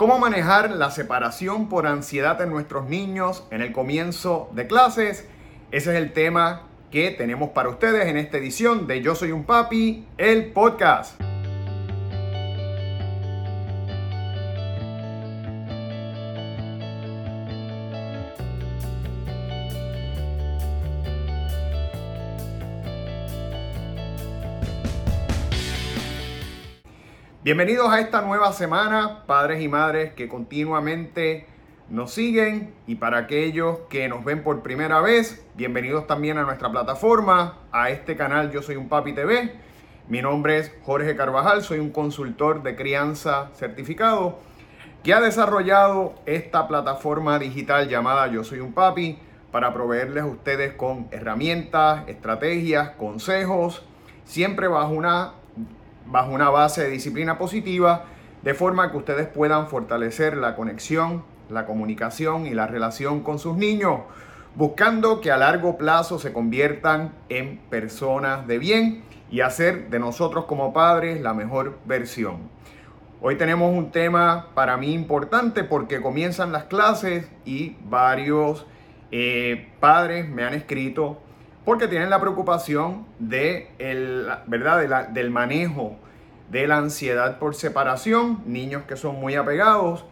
¿Cómo manejar la separación por ansiedad en nuestros niños en el comienzo de clases? Ese es el tema que tenemos para ustedes en esta edición de Yo Soy un Papi, el podcast. Bienvenidos a esta nueva semana, padres y madres que continuamente nos siguen y para aquellos que nos ven por primera vez, bienvenidos también a nuestra plataforma, a este canal Yo Soy un Papi TV. Mi nombre es Jorge Carvajal, soy un consultor de crianza certificado que ha desarrollado esta plataforma digital llamada Yo Soy un Papi para proveerles a ustedes con herramientas, estrategias, consejos, siempre bajo una bajo una base de disciplina positiva, de forma que ustedes puedan fortalecer la conexión, la comunicación y la relación con sus niños, buscando que a largo plazo se conviertan en personas de bien y hacer de nosotros como padres la mejor versión. Hoy tenemos un tema para mí importante porque comienzan las clases y varios eh, padres me han escrito porque tienen la preocupación de el, ¿verdad? del manejo de la ansiedad por separación, niños que son muy apegados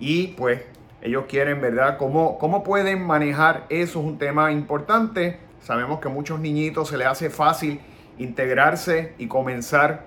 y pues ellos quieren, ¿verdad? ¿Cómo, cómo pueden manejar eso? Es un tema importante. Sabemos que a muchos niñitos se les hace fácil integrarse y comenzar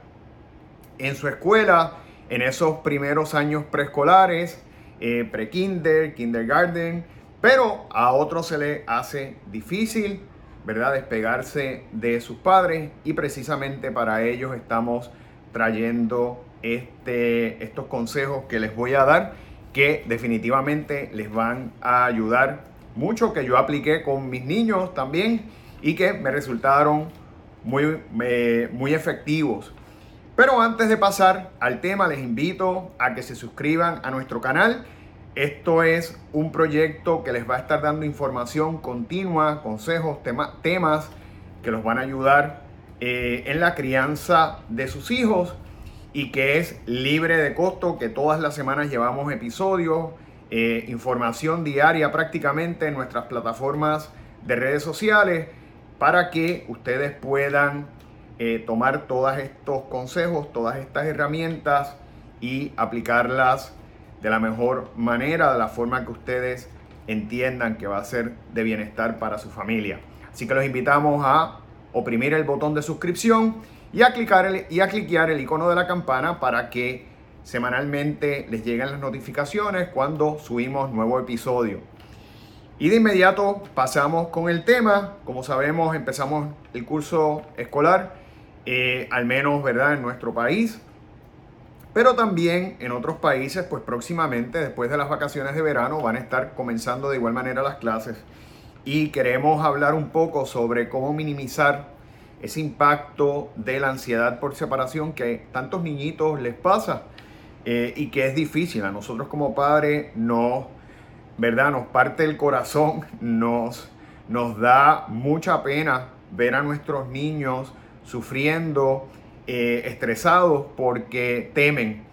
en su escuela en esos primeros años preescolares, eh, pre-kinder, kindergarten, pero a otros se les hace difícil ¿verdad? Despegarse de sus padres y precisamente para ellos estamos trayendo este, estos consejos que les voy a dar que definitivamente les van a ayudar mucho, que yo apliqué con mis niños también y que me resultaron muy, muy efectivos. Pero antes de pasar al tema, les invito a que se suscriban a nuestro canal esto es un proyecto que les va a estar dando información continua, consejos, temas que los van a ayudar eh, en la crianza de sus hijos y que es libre de costo, que todas las semanas llevamos episodios, eh, información diaria prácticamente en nuestras plataformas de redes sociales para que ustedes puedan eh, tomar todos estos consejos, todas estas herramientas y aplicarlas de la mejor manera, de la forma que ustedes entiendan que va a ser de bienestar para su familia. Así que los invitamos a oprimir el botón de suscripción y a clicar el, y a cliquear el icono de la campana para que semanalmente les lleguen las notificaciones cuando subimos nuevo episodio. Y de inmediato pasamos con el tema. Como sabemos, empezamos el curso escolar, eh, al menos ¿verdad? en nuestro país. Pero también en otros países, pues próximamente, después de las vacaciones de verano, van a estar comenzando de igual manera las clases. Y queremos hablar un poco sobre cómo minimizar ese impacto de la ansiedad por separación que tantos niñitos les pasa eh, y que es difícil. A nosotros como padres nos, ¿verdad? Nos parte el corazón, nos, nos da mucha pena ver a nuestros niños sufriendo eh, estresados porque temen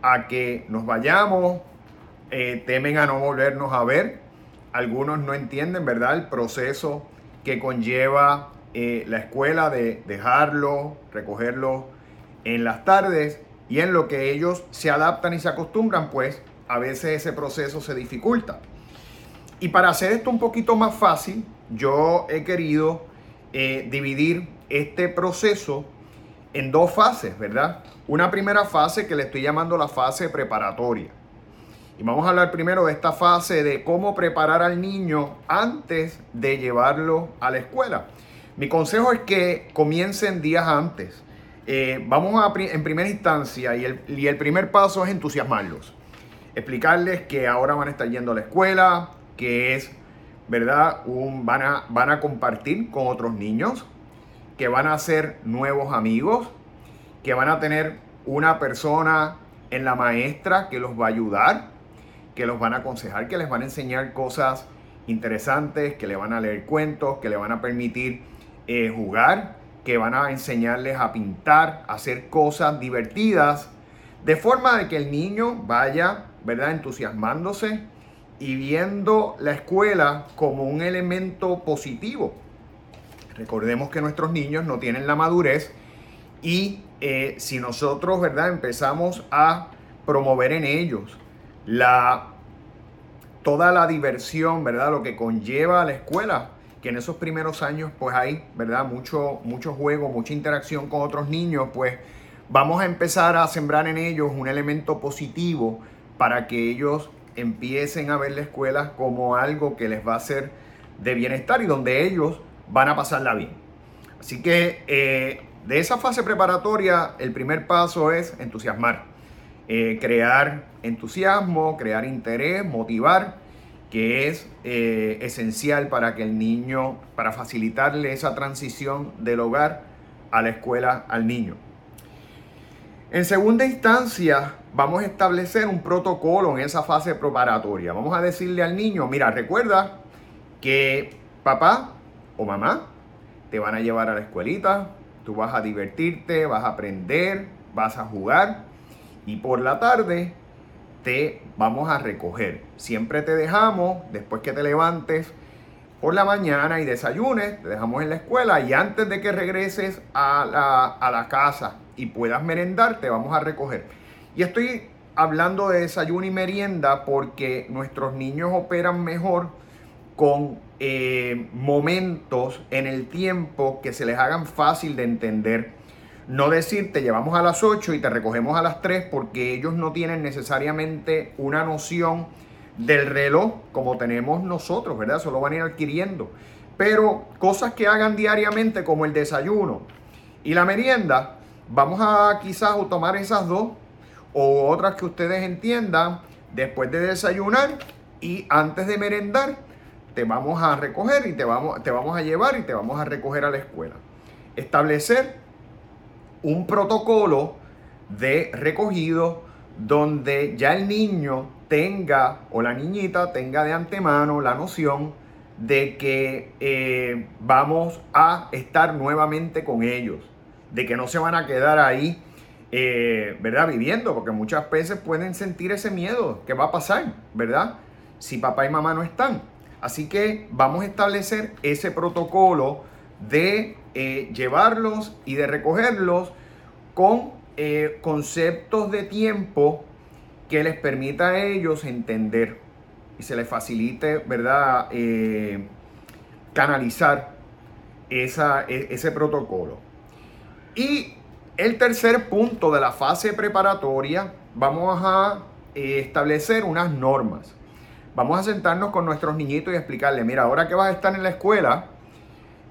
a que nos vayamos, eh, temen a no volvernos a ver. Algunos no entienden, ¿verdad?, el proceso que conlleva eh, la escuela de dejarlo, recogerlo en las tardes y en lo que ellos se adaptan y se acostumbran, pues a veces ese proceso se dificulta. Y para hacer esto un poquito más fácil, yo he querido dividir este proceso en dos fases, ¿verdad? Una primera fase que le estoy llamando la fase preparatoria. Y vamos a hablar primero de esta fase de cómo preparar al niño antes de llevarlo a la escuela. Mi consejo es que comiencen días antes. Eh, vamos a, en primera instancia, y el, y el primer paso es entusiasmarlos. Explicarles que ahora van a estar yendo a la escuela, que es, ¿verdad? Un, van, a, van a compartir con otros niños, que van a ser nuevos amigos, que van a tener una persona en la maestra que los va a ayudar, que los van a aconsejar, que les van a enseñar cosas interesantes, que le van a leer cuentos, que le van a permitir eh, jugar, que van a enseñarles a pintar, a hacer cosas divertidas, De forma de que el niño vaya, ¿verdad?, entusiasmándose y viendo la escuela como un elemento positivo. Recordemos que nuestros niños no tienen la madurez y eh, si nosotros, ¿verdad?, empezamos a promover en ellos la, toda la diversión, ¿verdad?, lo que conlleva la escuela, que en esos primeros años pues hay, ¿verdad? Mucho, mucho juego, mucha interacción con otros niños, pues vamos a empezar a sembrar en ellos un elemento positivo para que ellos empiecen a ver la escuela como algo que les va a ser de bienestar y donde ellos van a pasarla bien. Así que eh, de esa fase preparatoria, el primer paso es entusiasmar, eh, crear entusiasmo, crear interés, motivar que es eh, esencial para que el niño, para facilitarle esa transición del hogar a la escuela al niño. En segunda instancia, vamos a establecer un protocolo en esa fase preparatoria. Vamos a decirle al niño, mira, recuerda que papá o mamá te van a llevar a la escuelita, tú vas a divertirte, vas a aprender, vas a jugar y por la tarde te vamos a recoger. Siempre te dejamos, después que te levantes por la mañana y desayunes, te dejamos en la escuela y antes de que regreses a la, casa y puedas merendar, te vamos a recoger. Y estoy hablando de desayuno y merienda porque nuestros niños operan mejor con eh, momentos en el tiempo que se les hagan fácil de entender no decir te llevamos a las 8 y te recogemos a las 3 porque ellos no tienen necesariamente una noción del reloj como tenemos nosotros, ¿verdad? Solo van a ir adquiriendo. Pero cosas que hagan diariamente como el desayuno y la merienda, vamos a quizás tomar esas dos o otras que ustedes entiendan después de desayunar y antes de merendar te vamos a recoger y te vamos, te vamos a llevar y te vamos a recoger a la escuela. Establecer un protocolo de recogido donde ya el niño tenga o la niñita tenga de antemano la noción de que eh, vamos a estar nuevamente con ellos, de que no se van a quedar ahí, eh, ¿verdad? Viviendo, porque muchas veces pueden sentir ese miedo, ¿qué va a pasar, ¿verdad? Si papá y mamá no están. Así que vamos a establecer ese protocolo de eh, llevarlos y de recogerlos con eh, conceptos de tiempo que les permita a ellos entender y se les facilite, ¿verdad?, eh, canalizar esa, e, ese protocolo. Y el tercer punto de la fase preparatoria, vamos a establecer unas normas. Vamos a sentarnos con nuestros niñitos y explicarles, mira, ahora que vas a estar en la escuela,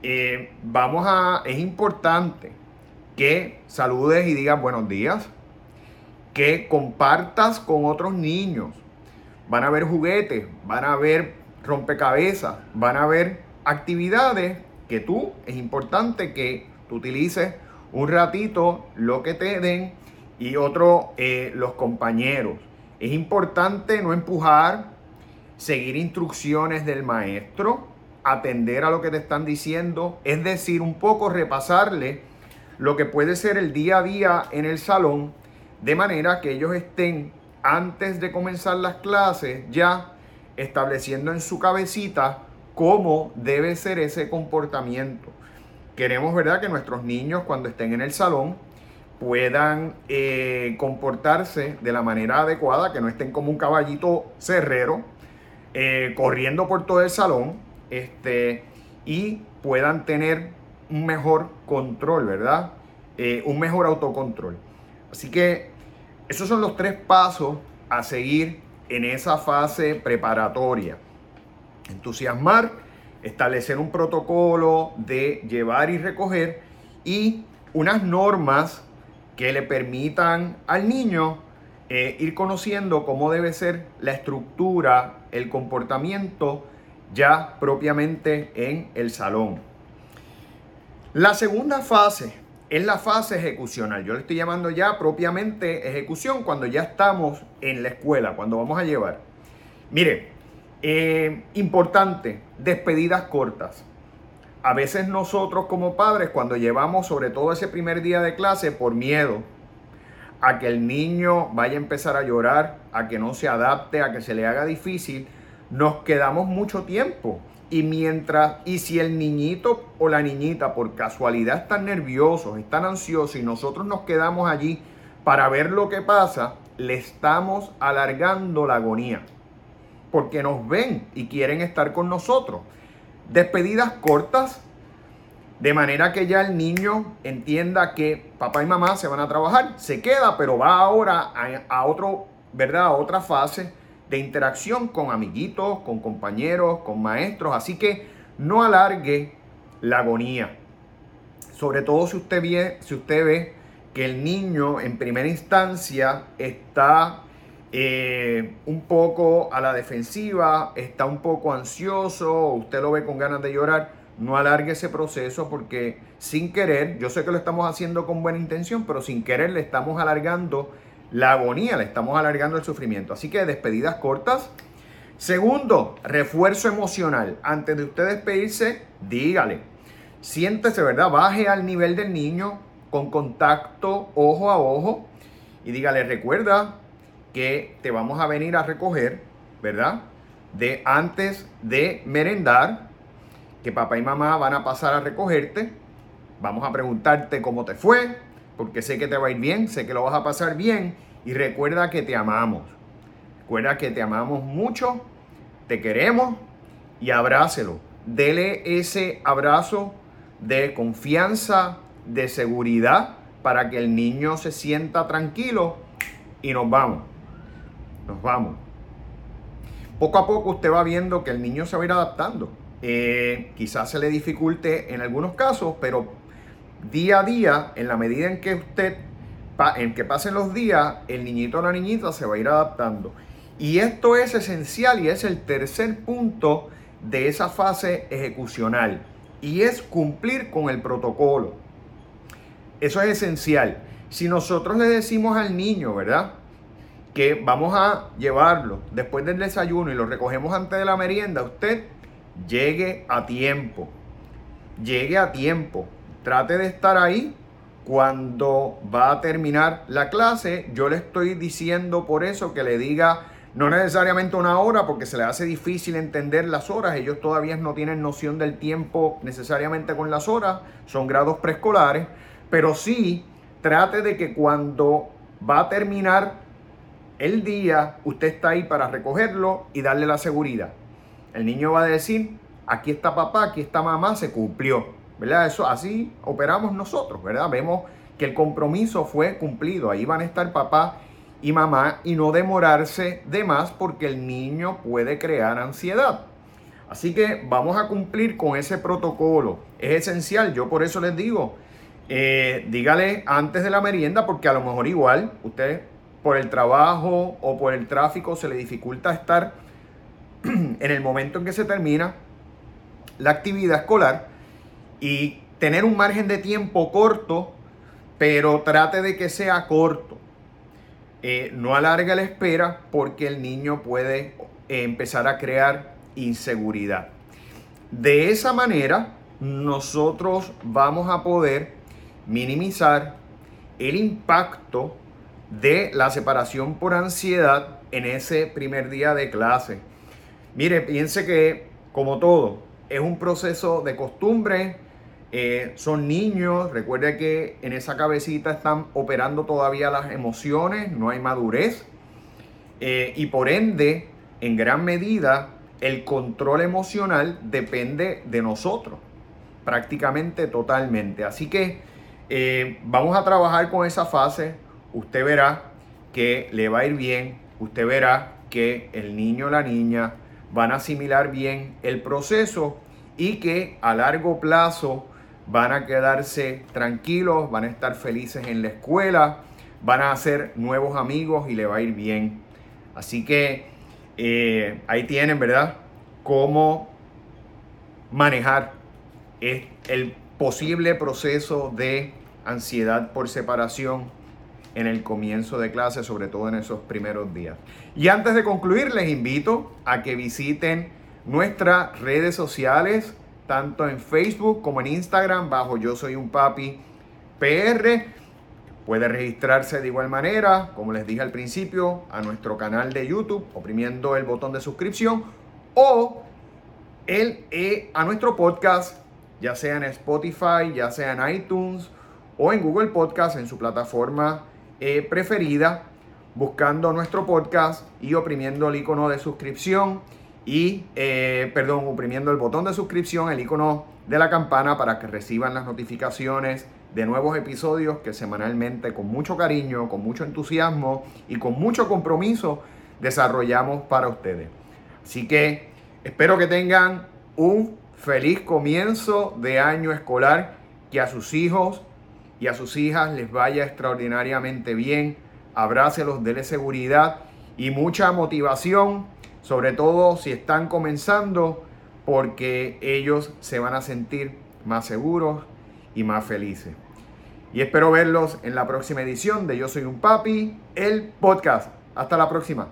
eh, vamos a, es importante que saludes y digas buenos días, que compartas con otros niños. Van a haber juguetes, van a haber rompecabezas, van a haber actividades que tú es importante que tú utilices un ratito lo que te den y otro eh, los compañeros. Es importante no empujar, seguir instrucciones del maestro atender a lo que te están diciendo, es decir, un poco repasarle lo que puede ser el día a día en el salón, de manera que ellos estén antes de comenzar las clases ya estableciendo en su cabecita cómo debe ser ese comportamiento. Queremos, ¿verdad?, que nuestros niños cuando estén en el salón puedan eh, comportarse de la manera adecuada, que no estén como un caballito cerrero, eh, corriendo por todo el salón, este, y puedan tener un mejor control, ¿verdad? Eh, un mejor autocontrol. Así que esos son los tres pasos a seguir en esa fase preparatoria. Entusiasmar, establecer un protocolo de llevar y recoger y unas normas que le permitan al niño eh, ir conociendo cómo debe ser la estructura, el comportamiento ya propiamente en el salón. La segunda fase es la fase ejecucional. Yo le estoy llamando ya propiamente ejecución cuando ya estamos en la escuela, cuando vamos a llevar. Mire, eh, importante, despedidas cortas. A veces nosotros como padres, cuando llevamos sobre todo ese primer día de clase por miedo a que el niño vaya a empezar a llorar, a que no se adapte, a que se le haga difícil, nos quedamos mucho tiempo. Y mientras, y si el niñito o la niñita por casualidad están nerviosos, están ansiosos y nosotros nos quedamos allí para ver lo que pasa, le estamos alargando la agonía. Porque nos ven y quieren estar con nosotros. Despedidas cortas, de manera que ya el niño entienda que papá y mamá se van a trabajar, se queda, pero va ahora a, otro, ¿verdad? A otra fase de interacción con amiguitos, con compañeros, con maestros. Así que no alargue la agonía. Sobre todo si usted ve, si usted ve que el niño en primera instancia está eh, un poco a la defensiva, está un poco ansioso, usted lo ve con ganas de llorar no alargue ese proceso porque sin querer, yo sé que lo estamos haciendo con buena intención, pero sin querer le estamos alargando la agonía, le estamos alargando el sufrimiento. Así que despedidas cortas. Segundo, refuerzo emocional. Antes de usted despedirse, dígale. Siéntese, ¿verdad? Baje al nivel del niño con contacto ojo a ojo y dígale, recuerda que te vamos a venir a recoger, ¿verdad? De antes de merendar que papá y mamá van a pasar a recogerte. Vamos a preguntarte cómo te fue, porque sé que te va a ir bien, sé que lo vas a pasar bien. Y recuerda que te amamos. Recuerda que te amamos mucho, te queremos y abrácelo. Dele ese abrazo de confianza, de seguridad, para que el niño se sienta tranquilo y nos vamos. Nos vamos. Poco a poco usted va viendo que el niño se va a ir adaptando. Eh, quizás se le dificulte en algunos casos, pero día a día, en la medida en que usted, en que pasen los días, el niñito o la niñita se va a ir adaptando. Y esto es esencial y es el tercer punto de esa fase ejecucional y es cumplir con el protocolo. Eso es esencial. Si nosotros le decimos al niño, ¿verdad? Que vamos a llevarlo después del desayuno y lo recogemos antes de la merienda, usted llegue a tiempo. Llegue a tiempo. Trate de estar ahí cuando va a terminar la clase. Yo le estoy diciendo por eso que le diga no necesariamente una hora porque se le hace difícil entender las horas. Ellos todavía no tienen noción del tiempo necesariamente con las horas. Son grados preescolares. Pero sí trate de que cuando va a terminar el día, usted está ahí para recogerlo y darle la seguridad. El niño va a decir, aquí está papá, aquí está mamá, se cumplió. ¿Verdad? Eso así operamos nosotros, ¿verdad? Vemos que el compromiso fue cumplido. Ahí van a estar papá y mamá y no demorarse de más porque el niño puede crear ansiedad. Así que vamos a cumplir con ese protocolo. Es esencial, yo por eso les digo, eh, dígale antes de la merienda porque a lo mejor igual usted por el trabajo o por el tráfico se le dificulta estar en el momento en que se termina la actividad escolar y tener un margen de tiempo corto, pero trate de que sea corto. Eh, no alargue la espera porque el niño puede empezar a crear inseguridad. De esa manera, nosotros vamos a poder minimizar el impacto de la separación por ansiedad en ese primer día de clase. Mire, piense que, como todo, es un proceso de costumbre. Eh, son niños, recuerde que en esa cabecita están operando todavía las emociones, no hay madurez. Eh, y por ende, en gran medida, el control emocional depende de nosotros, prácticamente totalmente. Así que eh, vamos a trabajar con esa fase. Usted verá que le va a ir bien. Usted verá que el niño o la niña van a asimilar bien el proceso y que a largo plazo van a quedarse tranquilos, van a estar felices en la escuela, van a hacer nuevos amigos y le va a ir bien. Así que eh, ahí tienen, ¿verdad? Cómo manejar el posible proceso de ansiedad por separación en el comienzo de clase, sobre todo en esos primeros días. Y antes de concluir, les invito a que visiten nuestras redes sociales, tanto en Facebook como en Instagram, bajo Yo Soy un Papi PR. Puede registrarse de igual manera, como les dije al principio, a nuestro canal de YouTube, oprimiendo el botón de suscripción, o el, eh, a nuestro podcast, ya sea en Spotify, ya sea en iTunes o en Google Podcast, en su plataforma eh, preferida, buscando nuestro podcast y oprimiendo el icono de suscripción y, eh, perdón, oprimiendo el botón de suscripción, el icono de la campana para que reciban las notificaciones de nuevos episodios que semanalmente con mucho cariño, con mucho entusiasmo y con mucho compromiso desarrollamos para ustedes. Así que espero que tengan un feliz comienzo de año escolar, que a sus hijos y a sus hijas les vaya extraordinariamente bien, abrácelos, déle seguridad y mucha motivación, sobre todo si están comenzando, porque ellos se van a sentir más seguros y más felices. Y espero verlos en la próxima edición de Yo Soy un Papi, el podcast. Hasta la próxima.